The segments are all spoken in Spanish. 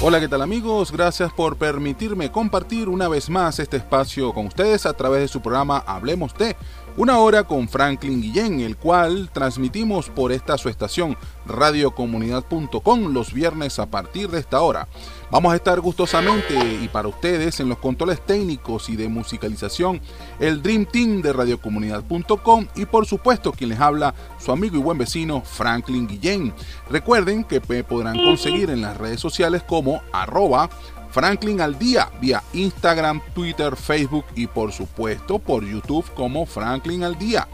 Hola, ¿qué tal amigos? Gracias por permitirme compartir una vez más este espacio con ustedes a través de su programa Hablemos de una hora con Franklin Guillén, el cual transmitimos por esta su estación radiocomunidad.com los viernes a partir de esta hora. Vamos a estar gustosamente y para ustedes en los controles técnicos y de musicalización el Dream Team de radiocomunidad.com y por supuesto quien les habla su amigo y buen vecino Franklin Guillén. Recuerden que podrán conseguir en las redes sociales como arroba Franklin al día vía Instagram, Twitter, Facebook y por supuesto por YouTube como Franklin al día.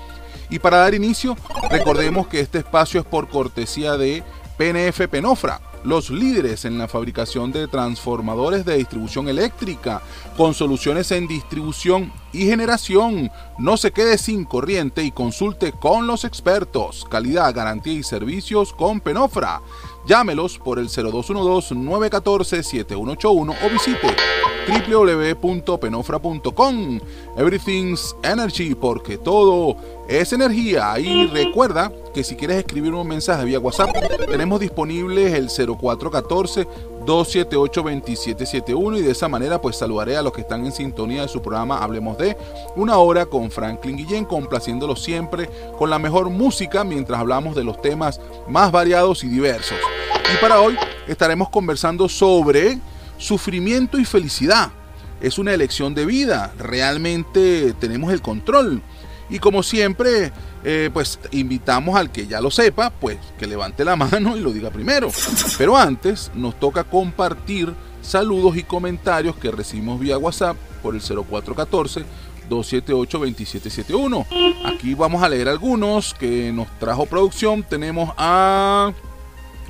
Y para dar inicio, recordemos que este espacio es por cortesía de PNF Penofra, los líderes en la fabricación de transformadores de distribución eléctrica, con soluciones en distribución y generación. No se quede sin corriente y consulte con los expertos. Calidad, garantía y servicios con Penofra. Llámelos por el 0212-914-7181 o visite www.penofra.com. Everything's Energy, porque todo es energía. Y recuerda que si quieres escribir un mensaje vía WhatsApp, tenemos disponible el 0414 278-2771 y de esa manera pues saludaré a los que están en sintonía de su programa Hablemos de una hora con Franklin Guillén, complaciéndolo siempre con la mejor música mientras hablamos de los temas más variados y diversos. Y para hoy estaremos conversando sobre sufrimiento y felicidad. Es una elección de vida, realmente tenemos el control. Y como siempre, eh, pues invitamos al que ya lo sepa, pues que levante la mano y lo diga primero. Pero antes nos toca compartir saludos y comentarios que recibimos vía WhatsApp por el 0414 278-2771. Aquí vamos a leer algunos que nos trajo producción. Tenemos a,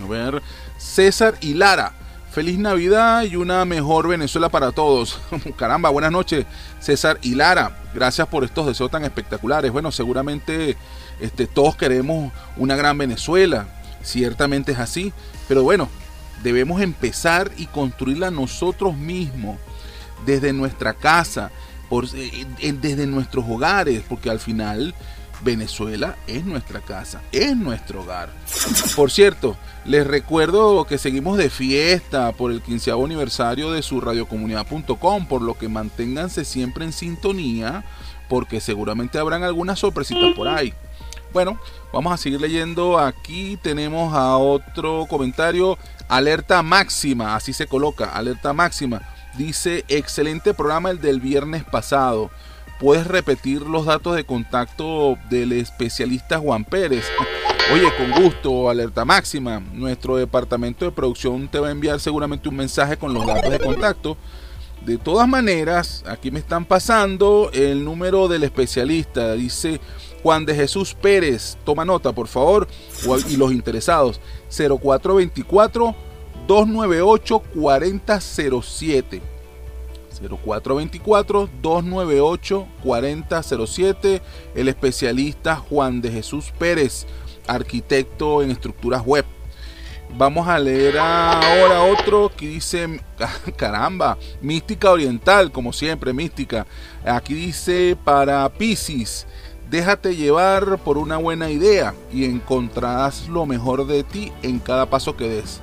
a ver, César y Lara. Feliz Navidad y una mejor Venezuela para todos. Caramba, buenas noches, César y Lara. Gracias por estos deseos tan espectaculares. Bueno, seguramente este, todos queremos una gran Venezuela. Ciertamente es así. Pero bueno, debemos empezar y construirla nosotros mismos, desde nuestra casa, eh, desde nuestros hogares, porque al final Venezuela es nuestra casa, es nuestro hogar. Por cierto, les recuerdo que seguimos de fiesta por el 15 aniversario de su radiocomunidad.com, por lo que manténganse siempre en sintonía, porque seguramente habrán algunas sorpresitas por ahí. Bueno, vamos a seguir leyendo. Aquí tenemos a otro comentario. Alerta máxima, así se coloca, alerta máxima. Dice, excelente programa el del viernes pasado puedes repetir los datos de contacto del especialista Juan Pérez. Oye, con gusto, alerta máxima. Nuestro departamento de producción te va a enviar seguramente un mensaje con los datos de contacto. De todas maneras, aquí me están pasando el número del especialista. Dice Juan de Jesús Pérez. Toma nota, por favor. Y los interesados. 0424 298 4007. 0424-298-4007, el especialista Juan de Jesús Pérez, arquitecto en estructuras web. Vamos a leer ahora otro que dice, caramba, mística oriental, como siempre, mística. Aquí dice para Pisces, déjate llevar por una buena idea y encontrarás lo mejor de ti en cada paso que des.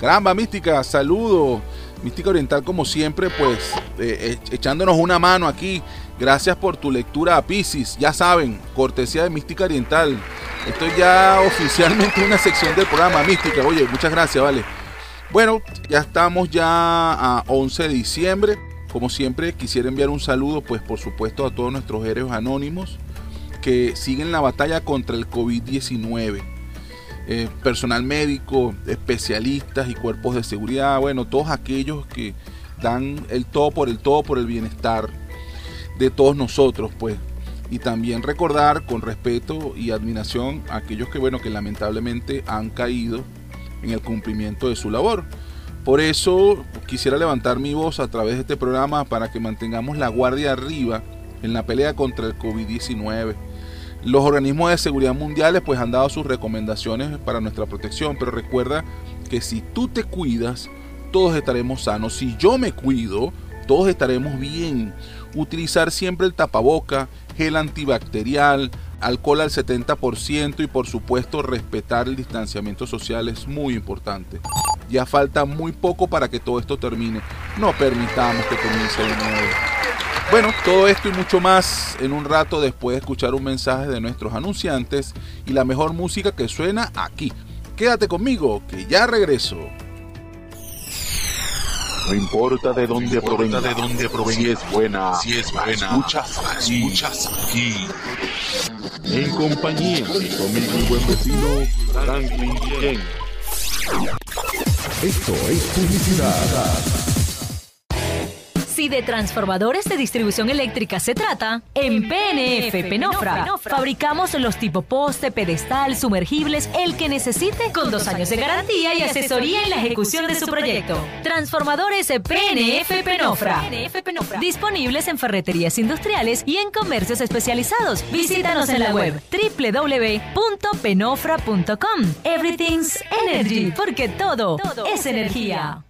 Caramba, mística, saludo. Mística Oriental, como siempre, pues eh, eh, echándonos una mano aquí. Gracias por tu lectura a Pisces. Ya saben, cortesía de Mística Oriental. Esto es ya oficialmente una sección del programa Mística. Oye, muchas gracias, vale. Bueno, ya estamos ya a 11 de diciembre. Como siempre, quisiera enviar un saludo, pues por supuesto, a todos nuestros héroes anónimos que siguen la batalla contra el COVID-19 eh, personal médico, especialistas y cuerpos de seguridad, bueno, todos aquellos que dan el todo por el todo por el bienestar de todos nosotros, pues. Y también recordar con respeto y admiración a aquellos que, bueno, que lamentablemente han caído en el cumplimiento de su labor. Por eso quisiera levantar mi voz a través de este programa para que mantengamos la guardia arriba en la pelea contra el COVID-19 los organismos de seguridad mundiales pues han dado sus recomendaciones para nuestra protección, pero recuerda que si tú te cuidas, todos estaremos sanos. Si yo me cuido, todos estaremos bien. Utilizar siempre el tapaboca, gel antibacterial, alcohol al 70% y por supuesto respetar el distanciamiento social es muy importante. Ya falta muy poco para que todo esto termine. No permitamos que comience de nuevo. Bueno, todo esto y mucho más en un rato después de escuchar un mensaje de nuestros anunciantes y la mejor música que suena aquí. Quédate conmigo, que ya regreso. No importa de dónde provenga, de dónde provenga, si es buena, si es buena, escuchas aquí, escuchas aquí. En compañía de tu amigo y buen vecino Franklin Guillén. Esto es publicidad. Si de transformadores de distribución eléctrica se trata, en PNF Penofra fabricamos los tipo poste, pedestal, sumergibles, el que necesite, con dos años de garantía y asesoría en la ejecución de su proyecto. Transformadores PNF Penofra. Disponibles en ferreterías industriales y en comercios especializados. Visítanos en la web www.penofra.com. Everything's Energy, porque todo es energía.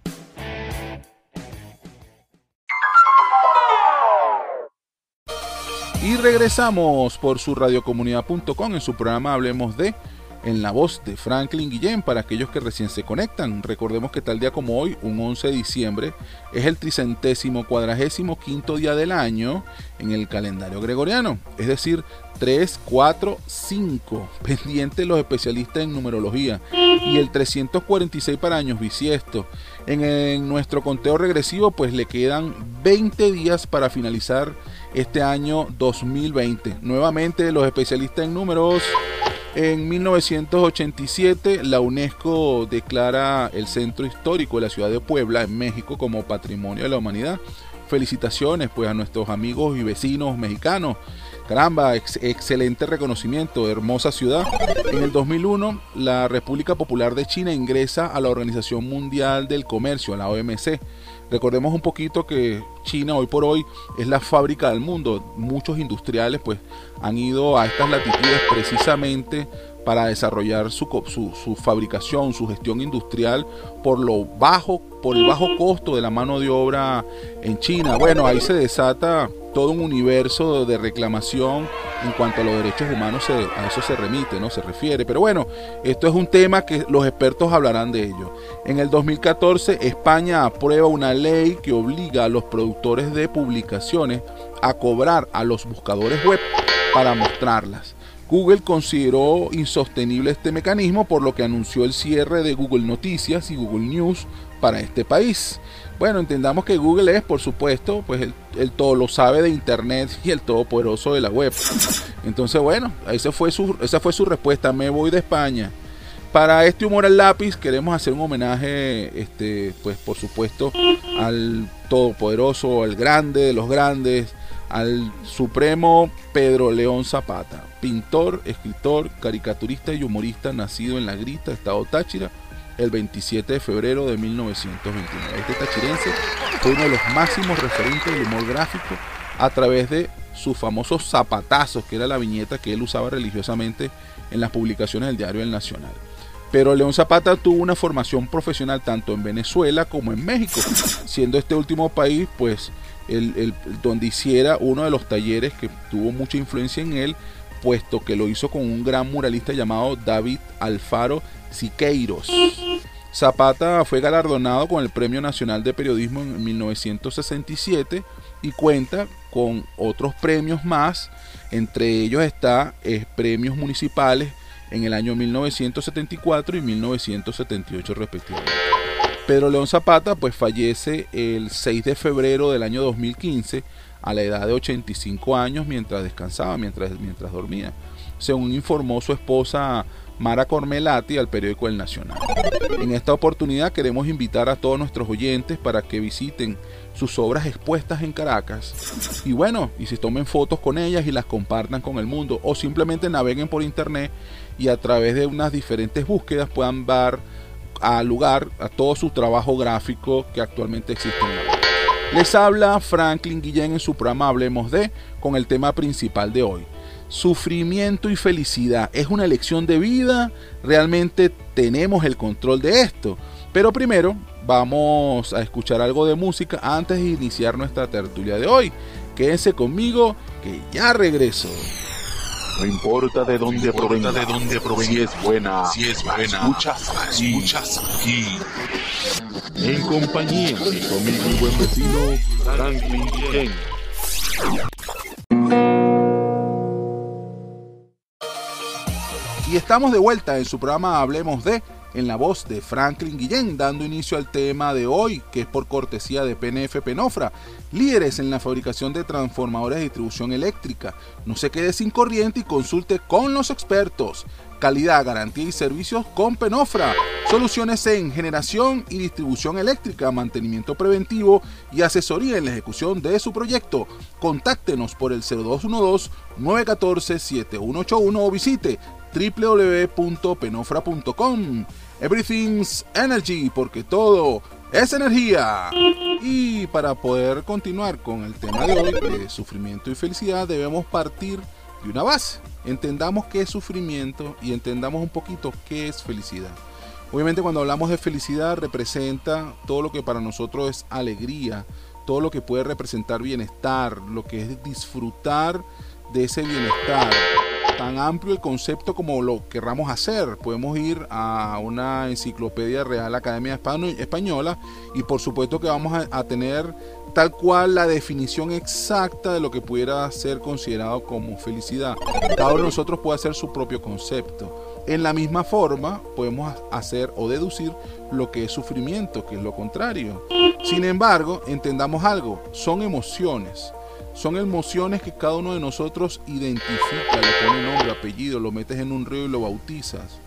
Y regresamos por su radiocomunidad.com en su programa Hablemos de en la voz de Franklin Guillén para aquellos que recién se conectan. Recordemos que tal día como hoy, un 11 de diciembre, es el tricentésimo cuadragésimo quinto día del año en el calendario gregoriano, es decir, 3, 4, 5, pendientes los especialistas en numerología, y el 346 para años bisiestos. En, en nuestro conteo regresivo, pues le quedan 20 días para finalizar este año 2020. Nuevamente los especialistas en números. En 1987 la UNESCO declara el centro histórico de la ciudad de Puebla en México como Patrimonio de la Humanidad. Felicitaciones pues a nuestros amigos y vecinos mexicanos. Caramba, excelente reconocimiento, hermosa ciudad. En el 2001 la República Popular de China ingresa a la Organización Mundial del Comercio, a la OMC. Recordemos un poquito que China hoy por hoy es la fábrica del mundo. Muchos industriales pues han ido a estas latitudes precisamente para desarrollar su, su, su, fabricación, su gestión industrial por lo bajo, por el bajo costo de la mano de obra en China. Bueno, ahí se desata todo un universo de reclamación en cuanto a los derechos humanos, a eso se remite, no se refiere. Pero bueno, esto es un tema que los expertos hablarán de ello. En el 2014, España aprueba una ley que obliga a los productores de publicaciones a cobrar a los buscadores web para mostrarlas. Google consideró insostenible este mecanismo, por lo que anunció el cierre de Google Noticias y Google News para este país. Bueno, entendamos que Google es, por supuesto, pues el, todo lo sabe de Internet y el todopoderoso de la web. Entonces, bueno, esa fue su, esa fue su respuesta. Me voy de España. Para este humor al lápiz queremos hacer un homenaje, este, pues por supuesto, al todopoderoso, al grande de los grandes, al supremo Pedro León Zapata, pintor, escritor, caricaturista y humorista nacido en La Grita, Estado Táchira, el 27 de febrero de 1929. Este tachirense fue uno de los máximos referentes del humor gráfico a través de sus famosos zapatazos, que era la viñeta que él usaba religiosamente en las publicaciones del diario El Nacional. Pero León Zapata tuvo una formación profesional tanto en Venezuela como en México, siendo este último país pues el, donde hiciera uno de los talleres que tuvo mucha influencia en él, puesto que lo hizo con un gran muralista llamado David Alfaro Siqueiros. Zapata fue galardonado con el Premio Nacional de Periodismo en 1967 y cuenta con otros premios más, entre ellos está eh, premios municipales en el año 1974 y 1978 respectivamente. Pedro León Zapata pues fallece el 6 de febrero del año 2015 a la edad de 85 años mientras descansaba, mientras, mientras dormía. Según informó su esposa Mara Cormelati al periódico El Nacional. En esta oportunidad queremos invitar a todos nuestros oyentes para que visiten sus obras expuestas en Caracas y bueno, y si tomen fotos con ellas y las compartan con el mundo o simplemente naveguen por internet y a través de unas diferentes búsquedas puedan dar a lugar a todo su trabajo gráfico que actualmente existe en la. Les habla Franklin Guillén en su programa Hablemos de con el tema principal de hoy. Sufrimiento y felicidad. ¿Es una elección de vida? ¿Realmente tenemos el control de esto? Pero primero vamos a escuchar algo de música antes de iniciar nuestra tertulia de hoy. Quédense conmigo que ya regreso. No importa de dónde provenga, de dónde provenga, si es buena, si es buena, escuchas, escuchas aquí. En compañía de tu amigo y buen vecino Franklin Ken. Y estamos de vuelta en su programa Hablemos de, en la voz de Franklin Guillén, dando inicio al tema de hoy, que es por cortesía de PNF Penofra, líderes en la fabricación de transformadores de distribución eléctrica. No se quede sin corriente y consulte con los expertos. Calidad, garantía y servicios con Penofra. Soluciones en generación y distribución eléctrica, mantenimiento preventivo y asesoría en la ejecución de su proyecto. Contáctenos por el 0212-914-7181 o visite www.penofra.com. Everything's Energy, porque todo es energía. Y para poder continuar con el tema de hoy, de sufrimiento y felicidad, debemos partir de una base. Entendamos qué es sufrimiento y entendamos un poquito qué es felicidad. Obviamente cuando hablamos de felicidad representa todo lo que para nosotros es alegría, todo lo que puede representar bienestar, lo que es disfrutar de ese bienestar tan amplio el concepto como lo querramos hacer. Podemos ir a una enciclopedia Real Academia Española y por supuesto que vamos a, a, tener tal cual la definición exacta de lo que pudiera ser considerado como felicidad. Cada uno de nosotros puede hacer su propio concepto. En la misma forma podemos hacer o deducir lo que es sufrimiento, que es lo contrario. Sin embargo, entendamos algo, son emociones son emociones que cada uno de nosotros identifica, le pone nombre, apellido, lo metes en un río y lo bautizas.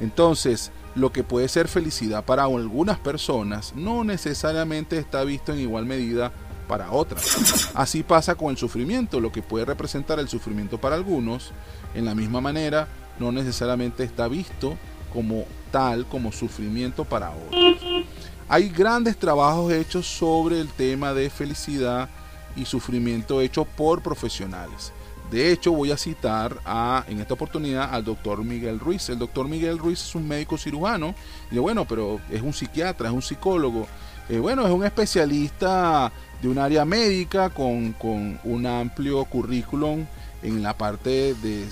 Entonces, lo que puede ser felicidad para algunas personas no necesariamente está visto en igual medida para otras. Así pasa con el sufrimiento, lo que puede representar el sufrimiento para algunos, en la misma manera, no necesariamente está visto como tal, como sufrimiento para otros. Hay grandes trabajos hechos sobre el tema de felicidad y sufrimiento hecho por profesionales. De hecho, voy a citar a, en esta oportunidad al doctor Miguel Ruiz. El doctor Miguel Ruiz es un médico cirujano. Y bueno, pero es un psiquiatra, es un psicólogo. Eh, bueno, es un especialista de un área médica con, con, un amplio currículum en la parte de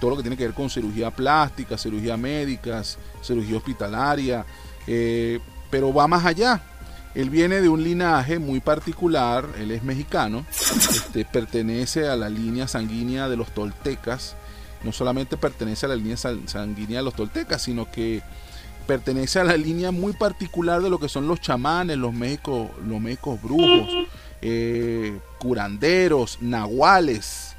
todo lo que tiene que ver con cirugía plástica, cirugía médica, cirugía hospitalaria. Eh, pero va más allá. Él viene de un linaje muy particular, él es mexicano, este, pertenece a la línea sanguínea de los toltecas, no solamente pertenece a la línea sanguínea de los toltecas, sino que pertenece a la línea muy particular de lo que son los chamanes, los médicos, los médicos brujos, eh, curanderos, nahuales,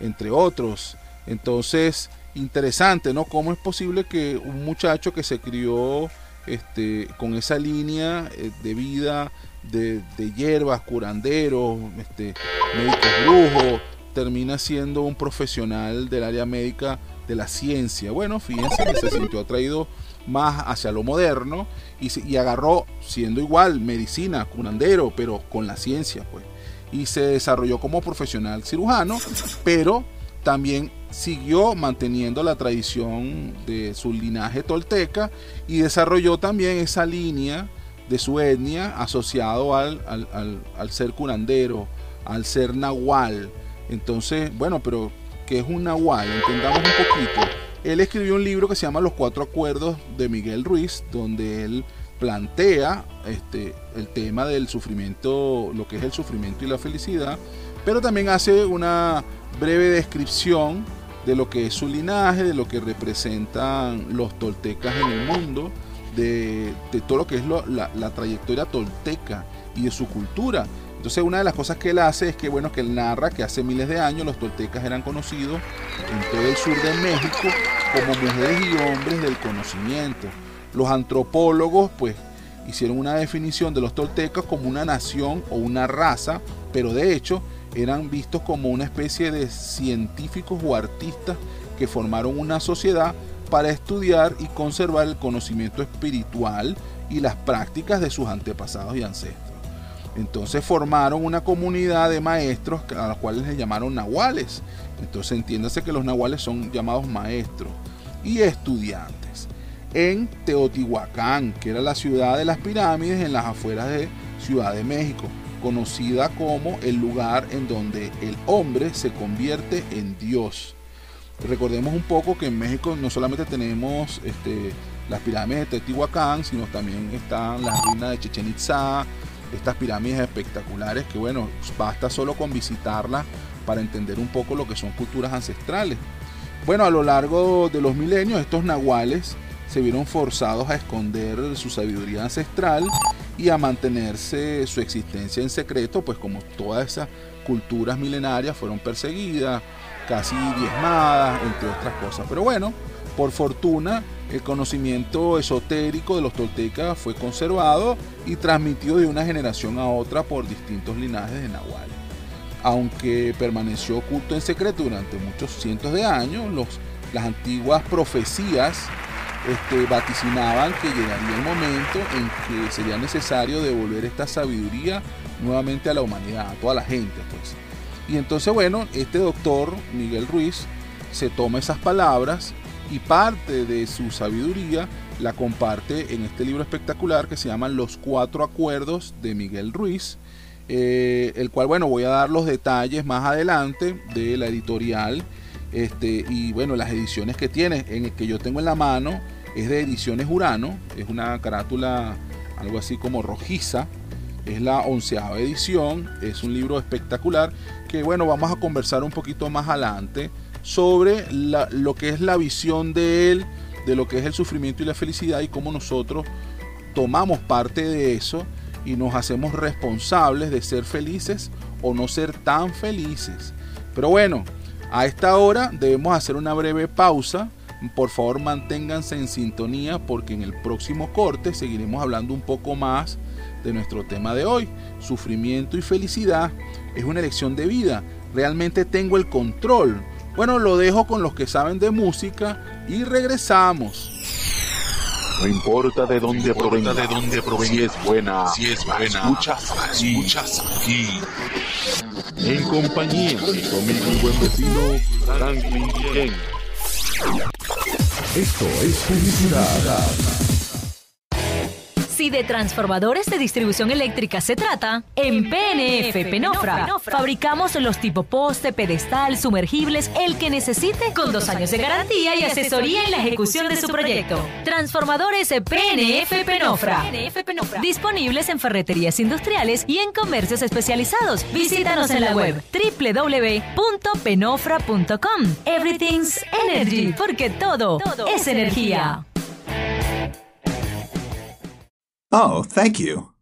entre otros. Entonces, interesante, ¿no? ¿Cómo es posible que un muchacho que se crió este, con esa línea eh, de vida de, hierbas, curanderos, este, médicos brujos, termina siendo un profesional del área médica de la ciencia. Bueno, fíjense que se sintió atraído más hacia lo moderno y, y agarró, siendo igual, medicina, curandero, pero con la ciencia, pues. Y se desarrolló como profesional cirujano, pero también siguió manteniendo la tradición de su linaje tolteca y desarrolló también esa línea de su etnia asociado al, al, ser curandero, al ser nahual. Entonces, bueno, pero ¿qué es un nahual? Entendamos un poquito. Él escribió un libro que se llama Los Cuatro Acuerdos de Miguel Ruiz, donde él plantea este, el tema del sufrimiento, lo que es el sufrimiento y la felicidad, pero también hace una breve descripción de lo que es su linaje, de lo que representan los toltecas en el mundo, de, todo lo que es la, trayectoria tolteca y de su cultura. Entonces una de las cosas que él hace es que bueno que él narra que hace miles de años los toltecas eran conocidos en todo el sur de México como mujeres y hombres del conocimiento. Los antropólogos pues hicieron una definición de los toltecas como una nación o una raza, pero de hecho eran vistos como una especie de científicos o artistas que formaron una sociedad para estudiar y conservar el conocimiento espiritual y las prácticas de sus antepasados y ancestros. Entonces formaron una comunidad de maestros a los cuales les llamaron nahuales. Entonces entiéndase que los nahuales son llamados maestros y estudiantes. En Teotihuacán, que era la ciudad de las pirámides en las afueras de Ciudad de México, conocida como el lugar en donde el hombre se convierte en Dios. Recordemos un poco que en México no solamente tenemos este, las pirámides de Teotihuacán, sino también están las ruinas de Chichen Itza, estas pirámides espectaculares que bueno, basta solo con visitarlas para entender un poco lo que son culturas ancestrales. Bueno, a lo largo de los milenios estos nahuales se vieron forzados a esconder su sabiduría ancestral y a mantenerse su existencia en secreto, pues como todas esas culturas milenarias fueron perseguidas, casi diezmadas, entre otras cosas. Pero bueno, por fortuna, el conocimiento esotérico de los toltecas fue conservado y transmitido de una generación a otra por distintos linajes de nahuales. Aunque permaneció oculto en secreto durante muchos cientos de años, los, las antiguas profecías este, vaticinaban que llegaría el momento en que sería necesario devolver esta sabiduría nuevamente a la humanidad, a toda la gente. Pues. Y entonces, bueno, este doctor Miguel Ruiz se toma esas palabras y parte de su sabiduría la comparte en este libro espectacular que se llama Los Cuatro Acuerdos de Miguel Ruiz, eh, el cual, bueno, voy a dar los detalles más adelante de la editorial este, y, bueno, las ediciones que tiene, en el que yo tengo en la mano, es de Ediciones Urano, es una carátula algo así como rojiza, es la onceava edición, es un libro espectacular que bueno, vamos a conversar un poquito más adelante sobre lo que es la visión de él, de lo que es el sufrimiento y la felicidad y cómo nosotros tomamos parte de eso y nos hacemos responsables de ser felices o no ser tan felices. Pero bueno, a esta hora debemos hacer una breve pausa por favor manténganse en sintonía porque en el próximo corte seguiremos hablando un poco más de nuestro tema de hoy. Sufrimiento y felicidad es una elección de vida. Realmente tengo el control. Bueno, lo dejo con los que saben de música y regresamos. No importa de dónde provenga, de dónde provenga, si es buena, si es buena, escuchas, escuchas aquí. En compañía de conmigo y buen vecino Franklin Ken. Esto es publicidad. Si de transformadores de distribución eléctrica se trata, en PNF Penofra fabricamos los tipo poste, pedestal, sumergibles, el que necesite, con dos años de garantía y asesoría en la ejecución de su proyecto. Transformadores PNF Penofra. Disponibles en ferreterías industriales y en comercios especializados. Visítanos en la web www.penofra.com. Everything's Energy, porque todo es energía. Oh, thank you.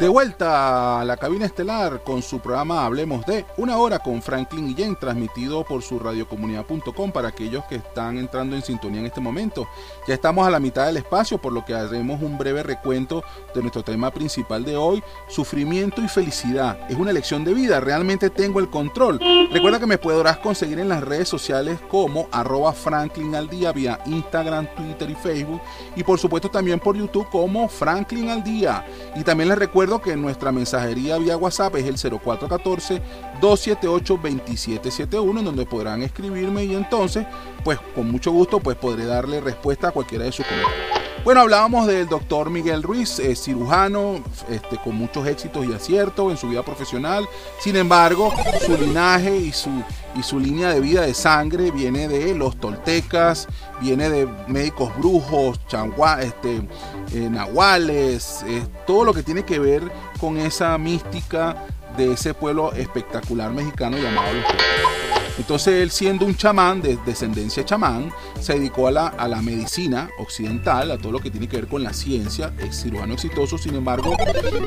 De vuelta a la cabina estelar con su programa Hablemos de una hora con Franklin Guillén, transmitido por su radiocomunidad.com para aquellos que están entrando en sintonía en este momento. Ya estamos a la mitad del espacio, por lo que haremos un breve recuento de nuestro tema principal de hoy, sufrimiento y felicidad. Es una elección de vida, realmente tengo el control. Recuerda que me podrás conseguir en las redes sociales como arroba Franklin al día vía Instagram, Twitter y Facebook y por supuesto también por YouTube como Franklin al día. Y también les recuerdo que nuestra mensajería vía WhatsApp es el 0414-278-2771, en donde podrán escribirme y entonces, pues con mucho gusto, pues podré darle respuesta a cualquiera de sus comentarios. Bueno, hablábamos del doctor Miguel Ruiz, eh, cirujano, este, con muchos éxitos y aciertos en su vida profesional. Sin embargo, su linaje y su, y su línea de vida de sangre viene de los toltecas, viene de médicos brujos, changua, este, eh, nahuales, todo lo que tiene que ver con esa mística de ese pueblo espectacular mexicano llamado los entonces él siendo un chamán de descendencia chamán, se dedicó a la, a la medicina occidental, a todo lo que tiene que ver con la ciencia, es cirujano exitoso, sin embargo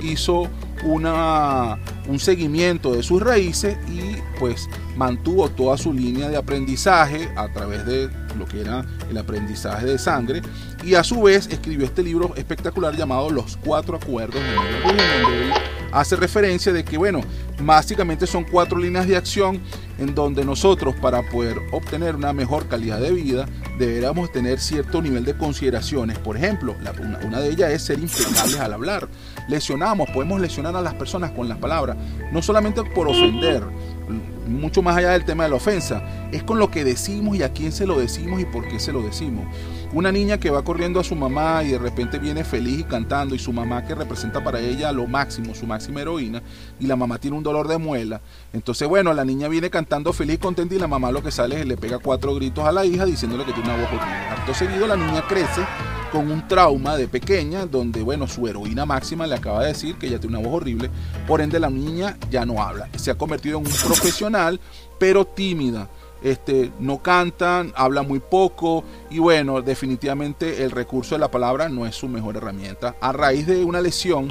hizo una, un seguimiento de sus raíces y pues mantuvo toda su línea de aprendizaje a través de lo que era el aprendizaje de sangre. Y a su vez escribió este libro espectacular llamado Los Cuatro Acuerdos de donde él hace referencia de que, bueno, básicamente son cuatro líneas de acción en donde nosotros para poder obtener una mejor calidad de vida deberíamos tener cierto nivel de consideraciones. Por ejemplo, una, de ellas es ser impecables al hablar. Lesionamos, podemos lesionar a las personas con las palabras, no solamente por ofender, mucho más allá del tema de la ofensa, es con lo que decimos y a quién se lo decimos y por qué se lo decimos. Una niña que va corriendo a su mamá y de repente viene feliz y cantando y su mamá que representa para ella lo máximo, su máxima heroína, y la mamá tiene un dolor de muela. Entonces, bueno, la niña viene cantando feliz, contenta y la mamá lo que sale es le pega cuatro gritos a la hija diciéndole que tiene una voz horrible. Acto seguido la niña crece con un trauma de pequeña donde, bueno, su heroína máxima le acaba de decir que ella tiene una voz horrible, por ende la niña ya no habla. Se ha convertido en un profesional, pero tímida este, no cantan, habla muy poco y bueno, definitivamente el recurso de la palabra no es su mejor herramienta a raíz de una lesión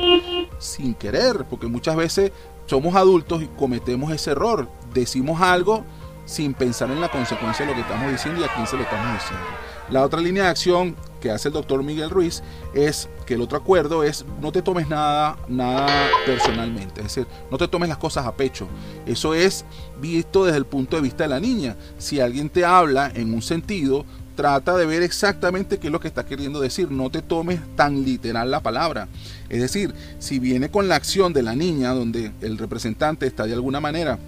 sin querer, porque muchas veces somos adultos y cometemos ese error, decimos algo sin pensar en la consecuencia de lo que estamos diciendo y a quién se lo estamos diciendo. La otra línea de acción que hace el doctor Miguel Ruiz es que el otro acuerdo es no te tomes nada, nada personalmente, es decir, no te tomes las cosas a pecho. Eso es visto desde el punto de vista de la niña. Si alguien te habla en un sentido, trata de ver exactamente qué es lo que está queriendo decir. No te tomes tan literal la palabra. Es decir, si viene con la acción de la niña, donde el representante está de alguna manera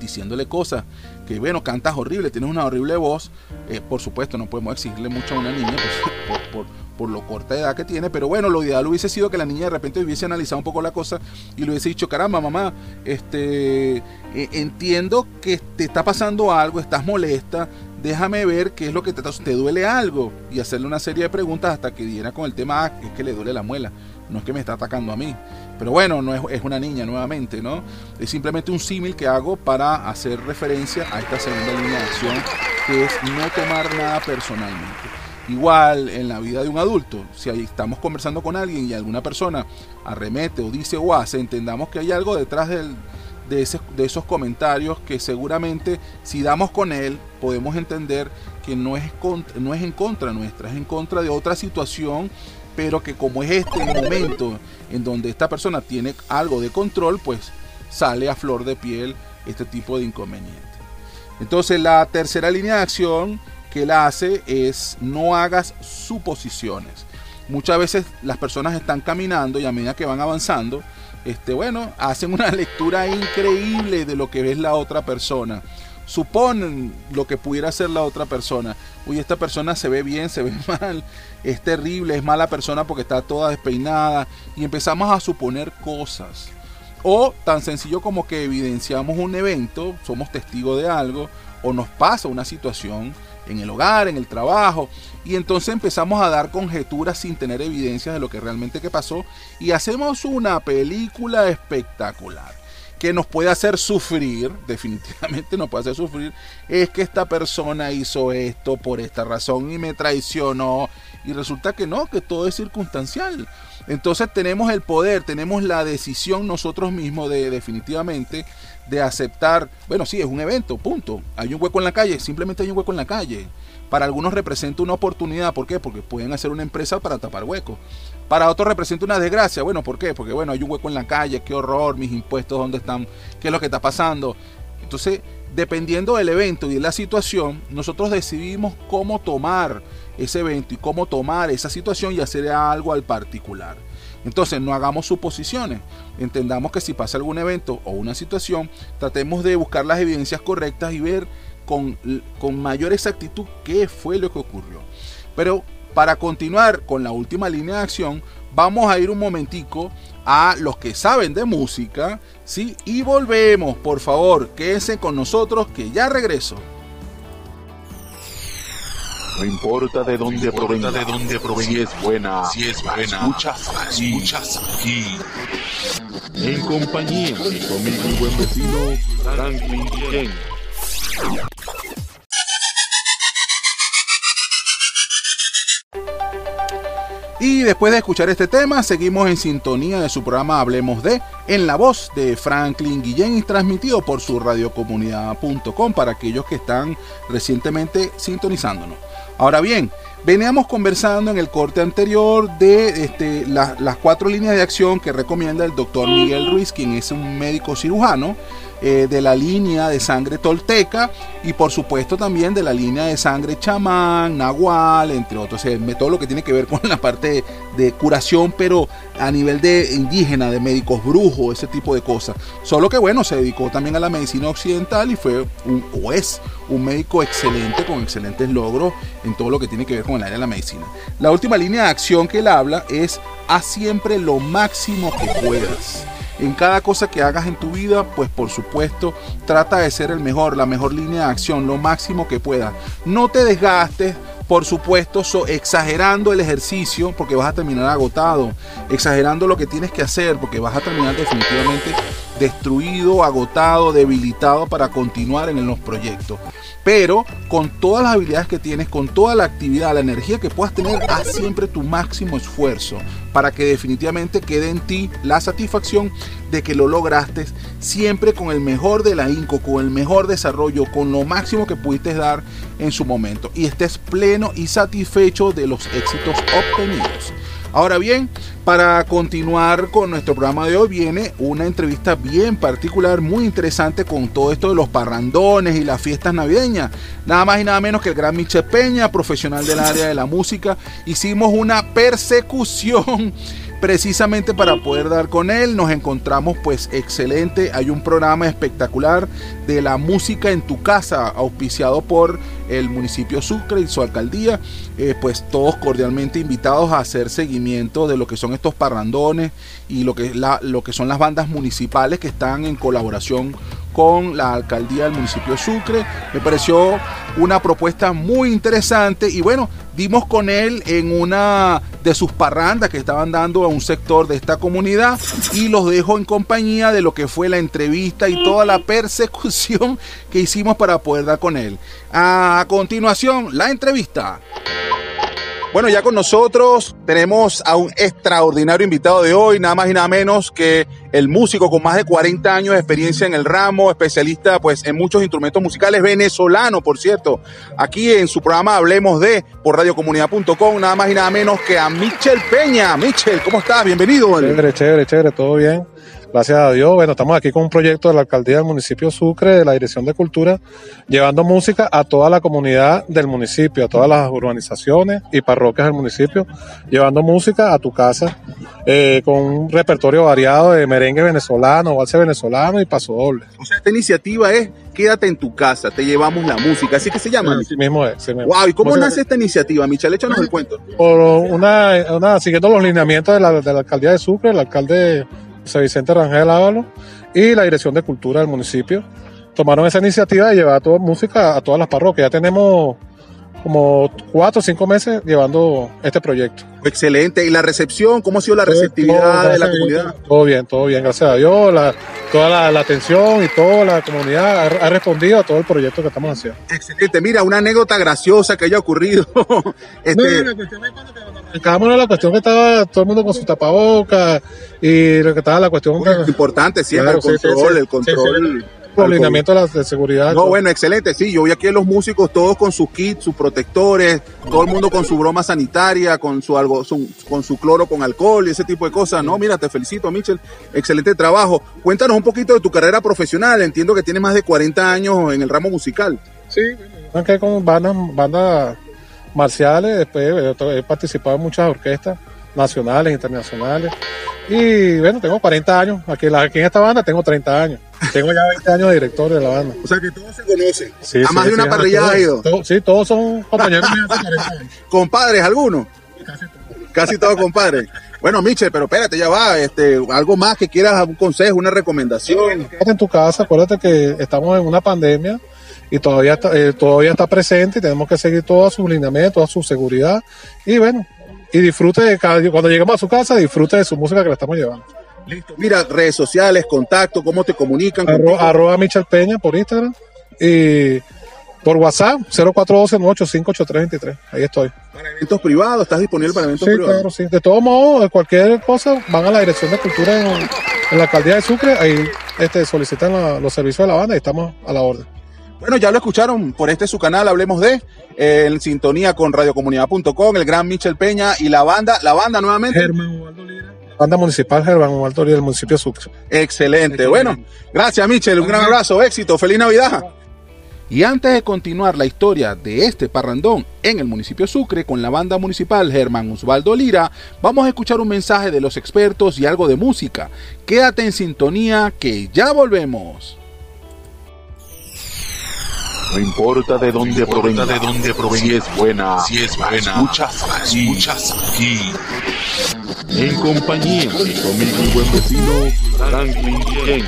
diciéndole cosas bueno, cantas horrible, tienes una horrible voz, eh, por supuesto no podemos exigirle mucho a una niña pues, por, por, lo corta edad que tiene, pero bueno, lo ideal hubiese sido que la niña de repente hubiese analizado un poco la cosa y le hubiese dicho, caramba, mamá, este, eh, entiendo que te está pasando algo, estás molesta, déjame ver qué es lo que te, te duele algo y hacerle una serie de preguntas hasta que diera con el tema, ah, es que le duele la muela, no es que me está atacando a mí. Pero bueno, no es, una niña nuevamente, ¿no? Es simplemente un símil que hago para hacer referencia a esta segunda línea de acción, que es no tomar nada personalmente. Igual en la vida de un adulto, si estamos conversando con alguien y alguna persona arremete o dice o hace, entendamos que hay algo detrás de, de esos comentarios que seguramente si damos con él podemos entender que no es, no es en contra nuestra, es en contra de otra situación pero que como es este el momento en donde esta persona tiene algo de control, pues sale a flor de piel este tipo de inconveniente. Entonces la tercera línea de acción que él hace es no hagas suposiciones. Muchas veces las personas están caminando y a medida que van avanzando, este, bueno, hacen una lectura increíble de lo que ves la otra persona suponen lo que pudiera ser la otra persona. Uy, esta persona se ve bien, se ve mal, es terrible, es mala persona porque está toda despeinada y empezamos a suponer cosas. O tan sencillo como que evidenciamos un evento, somos testigos de algo, o nos pasa una situación en el hogar, en el trabajo, y entonces empezamos a dar conjeturas sin tener evidencias de lo que realmente pasó y hacemos una película espectacular que nos puede hacer sufrir, definitivamente nos puede hacer sufrir, es que esta persona hizo esto por esta razón y me traicionó. Y resulta que no, que todo es circunstancial. Entonces tenemos el poder, tenemos la decisión nosotros mismos de definitivamente de aceptar, bueno, sí, es un evento, punto. Hay un hueco en la calle, simplemente hay un hueco en la calle. Para algunos representa una oportunidad, ¿por qué? Porque pueden hacer una empresa para tapar huecos. Para otros representa una desgracia. Bueno, ¿por qué? Porque bueno, hay un hueco en la calle, qué horror, mis impuestos, ¿dónde están? ¿Qué es lo que está pasando? Entonces, dependiendo del evento y de la situación, nosotros decidimos cómo tomar ese evento y cómo tomar esa situación y hacer algo al particular. Entonces, no hagamos suposiciones. Entendamos que si pasa algún evento o una situación, tratemos de buscar las evidencias correctas y ver con, con mayor exactitud qué fue lo que ocurrió. Pero para continuar con la última línea de acción, vamos a ir un momentico a los que saben de música, ¿sí? Y volvemos, por favor, quédense con nosotros que ya regreso. No importa de dónde provenga, de dónde provenga, si es buena, si es buena, escuchas, escuchas aquí. En compañía de mi buen vecino Franklin Ken. Y después de escuchar este tema, seguimos en sintonía de su programa Hablemos de, en la voz de Franklin Guillén y transmitido por su radiocomunidad.com para aquellos que están recientemente sintonizándonos. Ahora bien, Veníamos conversando en el corte anterior de este, las cuatro líneas de acción que recomienda el doctor Miguel Ruiz, quien es un médico cirujano eh, de la línea de sangre tolteca y por supuesto también de la línea de sangre chamán, nahual, entre otros, todo lo que tiene que ver con la parte de curación, pero a nivel de indígena, de médicos brujos, ese tipo de cosas. Solo que bueno, se dedicó también a la medicina occidental y fue un, o es un médico excelente con excelentes logros en todo lo que tiene que ver con el área de la medicina. La última línea de acción que él habla es haz siempre lo máximo que puedas en cada cosa que hagas en tu vida, pues por supuesto, trata de ser el mejor, la mejor línea de acción, lo máximo que puedas. No te desgastes, por supuesto, exagerando el ejercicio porque vas a terminar agotado, exagerando lo que tienes que hacer porque vas a terminar definitivamente destruido, agotado, debilitado para continuar en los proyectos pero con todas las habilidades que tienes, con toda la actividad, la energía que puedas tener, haz siempre tu máximo esfuerzo para que definitivamente quede en ti la satisfacción de que lo lograste siempre con el mejor de la INCO, con el mejor desarrollo, con lo máximo que pudiste dar en su momento y estés pleno y satisfecho de los éxitos obtenidos. Ahora bien, para continuar con nuestro programa de hoy viene una entrevista bien particular, muy interesante con todo esto de los parrandones y las fiestas navideñas. Nada más y nada menos que el gran Michel Peña, profesional del área de la música. Hicimos una persecución precisamente para poder dar con él. Nos encontramos pues excelente. Hay un programa espectacular de la música en tu casa, auspiciado por el municipio Sucre y su alcaldía. Eh, pues todos cordialmente invitados a hacer seguimiento de lo que son estos parrandones y lo que, la, lo que son las bandas municipales que están en colaboración con la alcaldía del municipio de Sucre. Me pareció una propuesta muy interesante y bueno, dimos con él en una de sus parrandas que estaban dando a un sector de esta comunidad y los dejo en compañía de lo que fue la entrevista y toda la persecución que hicimos para poder dar con él. A continuación, la entrevista. Bueno, ya con nosotros tenemos a un extraordinario invitado de hoy, nada más y nada menos que el músico con más de 40 años de experiencia en el ramo, especialista pues en muchos instrumentos musicales, venezolano, por cierto. Aquí en su programa Hablemos de por radiocomunidad.com, nada más y nada menos que a Michel Peña. Michel, ¿cómo estás? Bienvenido. Chévere, chévere, chévere, todo bien. Gracias a Dios, bueno, estamos aquí con un proyecto de la alcaldía del municipio Sucre, de la Dirección de Cultura, llevando música a toda la comunidad del municipio, a todas las urbanizaciones y parroquias del municipio, llevando música a tu casa, eh, con un repertorio variado de merengue venezolano, valse venezolano y paso doble. O sea, esta iniciativa es Quédate en tu casa, te llevamos la música, así que se llama. Sí, mismo es. Wow, ¿y cómo nace esta iniciativa, Michelle? Échanos el cuento. Por una, una, siguiendo los lineamientos de la, de la alcaldía de Sucre, el alcalde José Vicente Rangel Ávalo y la Dirección de Cultura del municipio tomaron esa iniciativa de llevar toda música a todas las parroquias. Ya tenemos como cuatro o cinco meses llevando este proyecto. Excelente. ¿Y la recepción? ¿Cómo ha sido la receptividad de la comunidad? Todo bien, todo bien, gracias a Dios. toda la, atención y toda la comunidad ha, respondido a todo el proyecto que estamos haciendo. Excelente. Mira, una anécdota graciosa que haya ocurrido. este... No, la la cuestión que estaba todo el mundo con su tapabocas y lo que estaba la cuestión. importante siempre el control, el control los de seguridad. No, bueno, excelente, sí, yo vi aquí a los músicos todos con sus kits, sus protectores, todo el mundo con su broma sanitaria, con su algo, con su cloro con alcohol y ese tipo de cosas. No, mira, te felicito, Michel, excelente trabajo. Cuéntanos un poquito de tu carrera profesional, entiendo que tienes más de 40 años en el ramo musical. Sí, aunque con bandas, bandas marciales, después he participado en muchas orquestas nacionales, internacionales. Y bueno, tengo 40 años. Aquí, aquí en esta banda tengo 30 años. Tengo ya 20 años de director de la banda. O sea que todos se conocen. Sí, a más de una parrilla ha ido. sí, todos son compañeros ¿Compadres algunos? Casi todos. Casi todos compadres. Bueno, Michel, pero espérate, ya va. Este, algo más que quieras, un consejo, una recomendación. En tu casa, acuérdate que estamos en una pandemia y todavía está, eh, todavía está presente y tenemos que seguir todo su lineamiento, toda su seguridad. Y bueno, y disfrute de cada, cuando lleguemos a su casa, disfrute de su música que le estamos llevando. Listo. Mira, redes sociales, contacto, cómo te comunican. arroba Michel Peña por Instagram y por WhatsApp 0412-985-8323. Ahí estoy. Para eventos privados, ¿estás disponible para eventos sí, privados? Claro, sí. De todos modos, cualquier cosa, van a la Dirección de Cultura en, la alcaldía de Sucre, ahí este, solicitan los servicios de la banda y estamos a la orden. Bueno, ya lo escucharon por este su canal, hablemos de, eh, en sintonía con radiocomunidad.com, el gran Michel Peña y la banda, la banda nuevamente. Germán Ubaldo Lira. Banda municipal Germán Lira del municipio de Sucre. Excelente. Bueno, gracias Michel, un gran abrazo, éxito, feliz Navidad. Y antes de continuar la historia de este parrandón en el municipio Sucre con la banda municipal Germán Osvaldo Lira, vamos a escuchar un mensaje de los expertos y algo de música. Quédate en sintonía que ya volvemos. No importa de dónde provenga, de dónde provenga, si es buena, si es buena, escuchas aquí, escuchas aquí. En compañía de conmigo buen vecino, Franklin Ken.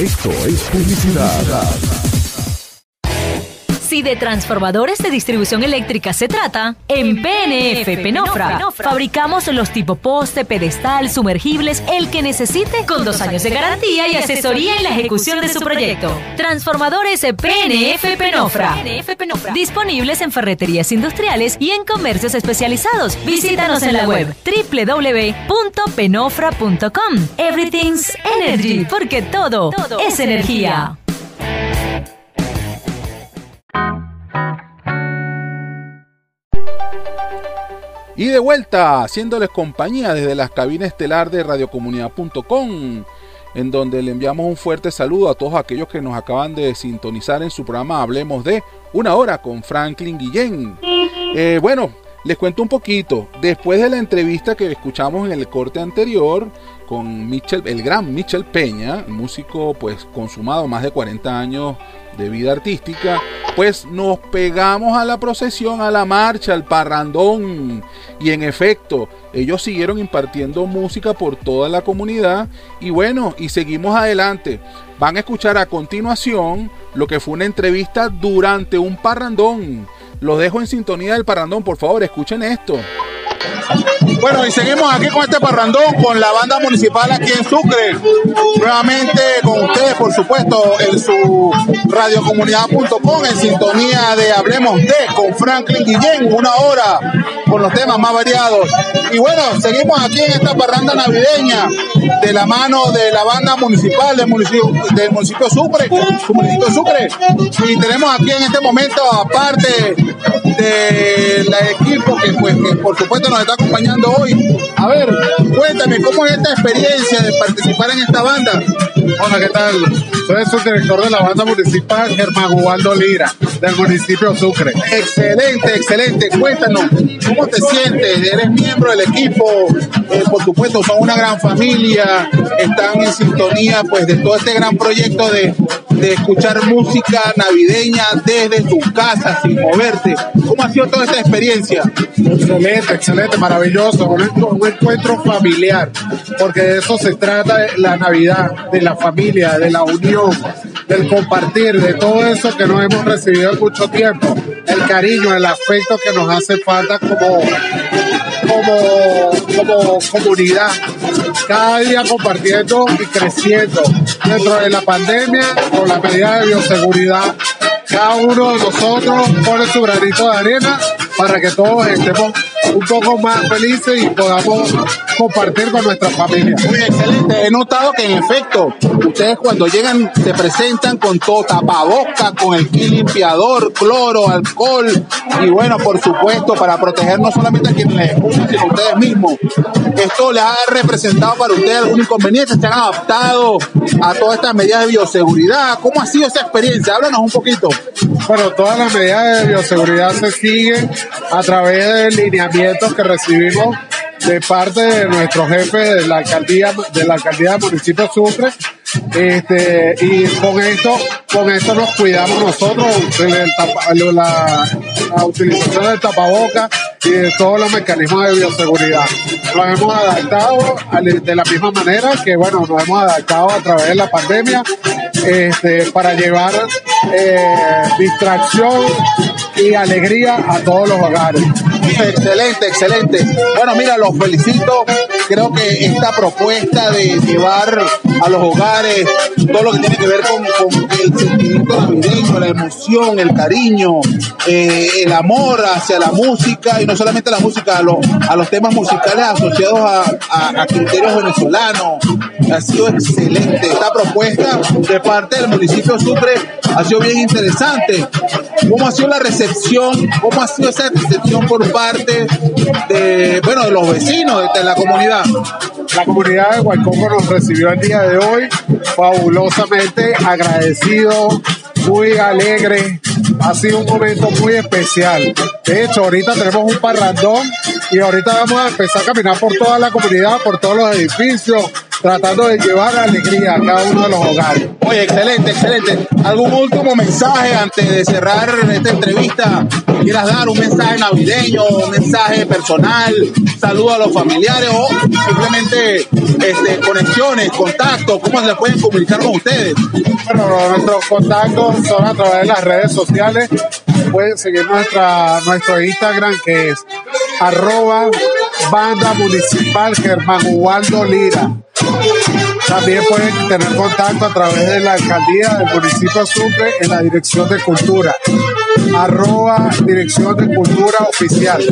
Esto es publicidad. Si de transformadores de distribución eléctrica se trata, en PNF Penofra fabricamos los tipo poste, pedestal, sumergibles, el que necesite, con dos años de garantía y asesoría en la ejecución de su proyecto. Transformadores PNF Penofra. Disponibles en ferreterías industriales y en comercios especializados. Visítanos en la web www.penofra.com. Everything's Energy, porque todo, es energía. Y de vuelta, haciéndoles compañía desde las cabinas estelar de radiocomunidad.com, en donde le enviamos un fuerte saludo a todos aquellos que nos acaban de sintonizar en su programa Hablemos de Una Hora con Franklin Guillén. Eh, bueno, les cuento un poquito. Después de la entrevista que escuchamos en el corte anterior con Michel, el gran Michel Peña, músico pues consumado más de 40 años de vida artística, pues nos pegamos a la procesión, a la marcha, al parrandón. Y en efecto, ellos siguieron impartiendo música por toda la comunidad. Y bueno, y seguimos adelante. Van a escuchar a continuación lo que fue una entrevista durante un parrandón. Los dejo en sintonía del parrandón, por favor, escuchen esto. Bueno, y seguimos aquí con este parrandón, con la banda municipal aquí en Sucre. Nuevamente con ustedes, por supuesto, en su radiocomunidad.com, en sintonía de Hablemos de, con Franklin Guillén, una hora, con los temas más variados. Y bueno, seguimos aquí en esta parranda navideña, de la mano de la banda municipal del municipio, del municipio Sucre, su municipio Sucre. Y tenemos aquí en este momento, aparte del equipo que, pues, que por supuesto nos está acompañando hoy. A ver, cuéntame, ¿cómo es esta experiencia de participar en esta banda? Hola, ¿qué tal? Soy el subdirector de la banda municipal Germán Ubaldo Lira, del municipio Sucre. Excelente, excelente. Cuéntanos, ¿cómo te sientes? Eres miembro del equipo, eh, por supuesto, son una gran familia, están en sintonía pues de todo este gran proyecto de, de escuchar música navideña desde tu casa sin moverte. ¿Cómo ha sido toda esta experiencia? Excelente, excelente, maravilloso. Un, un encuentro familiar, porque de eso se trata la Navidad, de la familia, de la unión, del compartir, de todo eso que no hemos recibido en mucho tiempo. El cariño, el afecto que nos hace falta como, como, como comunidad. Cada día compartiendo y creciendo dentro de la pandemia con las medidas de bioseguridad. Cada uno de nosotros pone su granito de arena para que todos estemos un poco más felices y podamos compartir con nuestra familia. Muy excelente. He notado que en efecto, ustedes cuando llegan se presentan con todo tapaboca, con el kit limpiador, cloro, alcohol y bueno, por supuesto, para proteger no solamente a quienes les escuchan, sino a ustedes mismos. ¿Esto les ha representado para ustedes algún inconveniente? ¿Se han adaptado a todas estas medidas de bioseguridad? ¿Cómo ha sido esa experiencia? Háblanos un poquito. Bueno, todas las medidas de bioseguridad se siguen a través de que recibimos de parte de nuestro jefe de la alcaldía de la alcaldía del municipio Sucre. Este, y con esto, con esto nos cuidamos nosotros, la, la utilización del tapaboca y de todos los mecanismos de bioseguridad. Nos hemos adaptado de la misma manera que, bueno, nos hemos adaptado a través de la pandemia este, para llevar eh, distracción y alegría a todos los hogares. Excelente, excelente. Bueno, mira, los felicito. Creo que esta propuesta de llevar a los hogares todo lo que tiene que ver con, con el sentimiento navideño, la emoción, el cariño, eh, el amor hacia la música y no solamente la música, a los, a los temas musicales asociados a, a- a criterios venezolanos. Ha sido excelente esta propuesta de parte del municipio Sucre ha sido bien interesante. ¿Cómo ha sido la recepción? ¿Cómo ha sido esa recepción por parte bueno, de los vecinos de, la comunidad? La comunidad de Guaycoco nos recibió el día de hoy fabulosamente agradecido, muy alegre. Ha sido un momento muy especial. De hecho, ahorita tenemos un parrandón y ahorita vamos a empezar a caminar por toda la comunidad, por todos los edificios, tratando de llevar alegría a cada uno de los hogares. Oye, excelente, excelente. ¿Algún último mensaje antes de cerrar esta entrevista? ¿Quieras dar un mensaje navideño, un mensaje personal, saludo a los familiares o simplemente este, conexiones, contactos? ¿Cómo se pueden comunicar con ustedes? Bueno, nuestros contactos son a través de las redes sociales. Pueden seguir nuestra, nuestro Instagram que es arroba banda municipal Germán Ubaldo Lira. También pueden tener contacto a través de la alcaldía del municipio Sucre en la dirección de cultura. Arroba dirección de cultura oficial.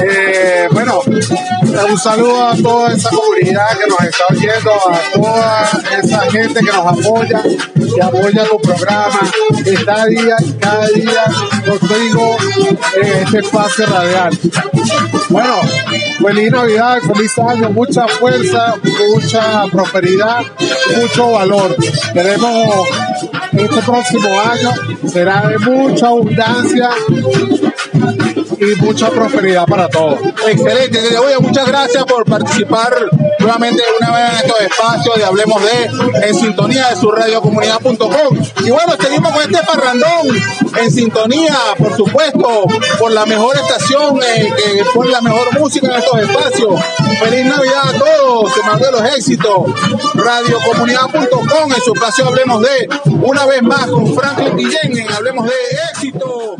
Eh, bueno, un saludo a toda esa comunidad que nos está oyendo, a toda esa gente que nos apoya, que apoya tu programa, cada día, cada día contigo en este espacio radial. Bueno, feliz Navidad, feliz año, mucha fuerza, mucha prosperidad, mucho valor. Queremos este próximo año será de mucha abundancia y mucha prosperidad para todos. Excelente, oye, muchas gracias por participar nuevamente una vez en estos espacios de Hablemos de en sintonía de su radiocomunidad.com. Y bueno, seguimos con este parrandón en sintonía, por supuesto, por la mejor estación, eh, que pone la mejor música en estos espacios. Feliz Navidad a todos, se mandó los éxitos. Radiocomunidad.com en su espacio Hablemos de una vez más con Franklin Guillén en Hablemos de éxito.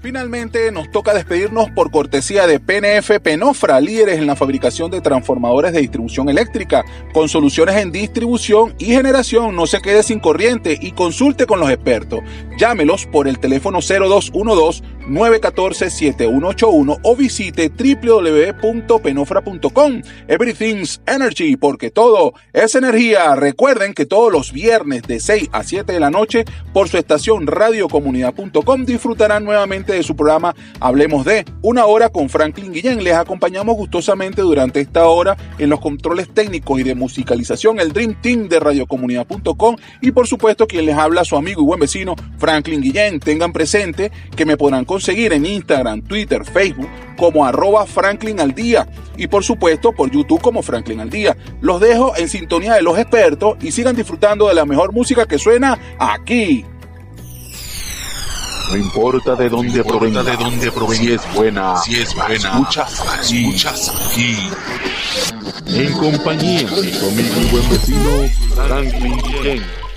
Finalmente nos toca despedirnos por cortesía de PNF Penofra, líderes en la fabricación de transformadores de distribución eléctrica, con soluciones en distribución y generación. No se quede sin corriente y consulte con los expertos. Llámelos por el teléfono 0212 914-7181 o visite www.penofra.com. Everything's Energy, porque todo es energía. Recuerden que todos los viernes de 6 a 7 de la noche por su estación radiocomunidad.com disfrutarán nuevamente de su programa Hablemos de una hora con Franklin Guillén. Les acompañamos gustosamente durante esta hora en los controles técnicos y de musicalización, el Dream Team de radiocomunidad.com y por supuesto quien les habla su amigo y buen vecino Franklin Guillén. Tengan presente que me podrán seguir en Instagram, Twitter, Facebook como arroba Franklin al día y por supuesto por YouTube como Franklin al día. Los dejo en sintonía de los expertos y sigan disfrutando de la mejor música que suena aquí. No importa de dónde provenga, de dónde provenga, si es buena, si es buena, escuchas aquí, escuchas aquí. En compañía de conmigo y buen vecino Franklin Ken.